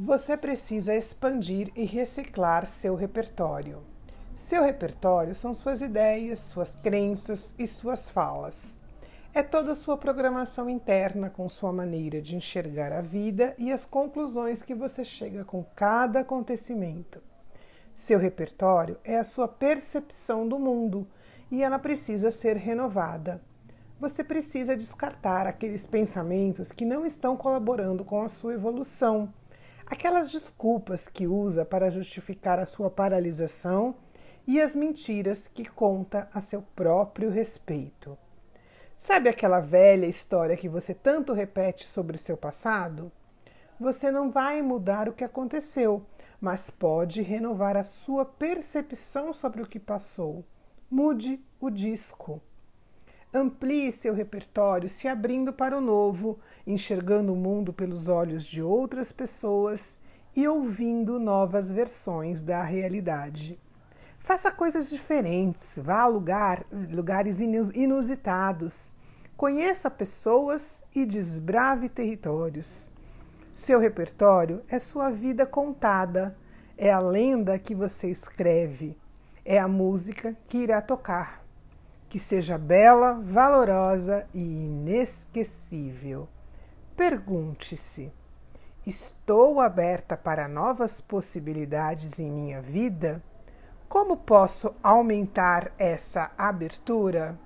Você precisa expandir e reciclar seu repertório. Seu repertório são suas ideias, suas crenças e suas falas. É toda a sua programação interna com sua maneira de enxergar a vida e as conclusões que você chega com cada acontecimento. Seu repertório é a sua percepção do mundo e ela precisa ser renovada. Você precisa descartar aqueles pensamentos que não estão colaborando com a sua evolução aquelas desculpas que usa para justificar a sua paralisação e as mentiras que conta a seu próprio respeito. Sabe aquela velha história que você tanto repete sobre seu passado? Você não vai mudar o que aconteceu, mas pode renovar a sua percepção sobre o que passou. Mude o disco. Amplie seu repertório, se abrindo para o novo, enxergando o mundo pelos olhos de outras pessoas e ouvindo novas versões da realidade. Faça coisas diferentes, vá a lugar, lugares inusitados, conheça pessoas e desbrave territórios. Seu repertório é sua vida contada, é a lenda que você escreve, é a música que irá tocar que seja bela, valorosa e inesquecível. Pergunte-se: estou aberta para novas possibilidades em minha vida? Como posso aumentar essa abertura?